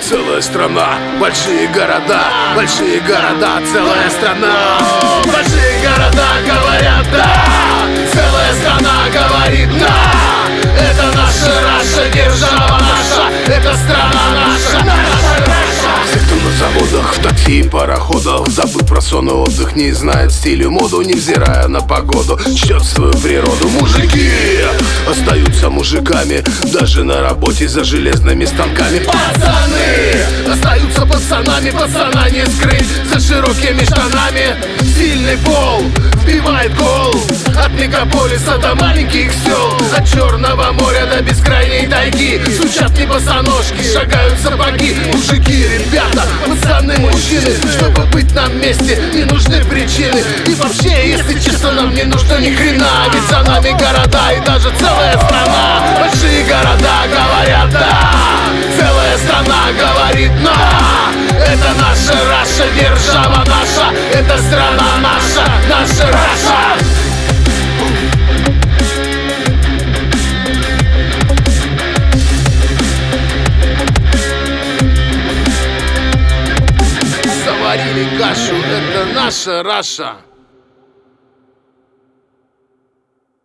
Целая страна, большие города, большие города, целая страна. Большие города говорят да, целая страна говорит да Это наша Раша, держава наша, это страна наша, наша Раша Все, на заводах, в такси пароходах Забыл про сон и отдых, не знает стиль и моду Невзирая на погоду, чтет свою природу. Мужики остаются мужиками Даже на работе за железными станками. Пацаны пацанами Пацана не скрыть за широкими штанами. Сильный пол вбивает гол. От мегаполиса до маленьких сел. От Черного моря до бескрайней тайги. Стучат не босоножки, шагают сапоги. Мужики, ребята, пацаны, мужчины. Чтобы быть на месте, не нужны причины. И вообще, если честно, нам не нужно ни хрена. Ведь за нами города и даже целая страна. Большие города говорят да Целая страна говорит на Это наша держава наша Это страна наша, наша Раша. Заварили кашу, это наша Раша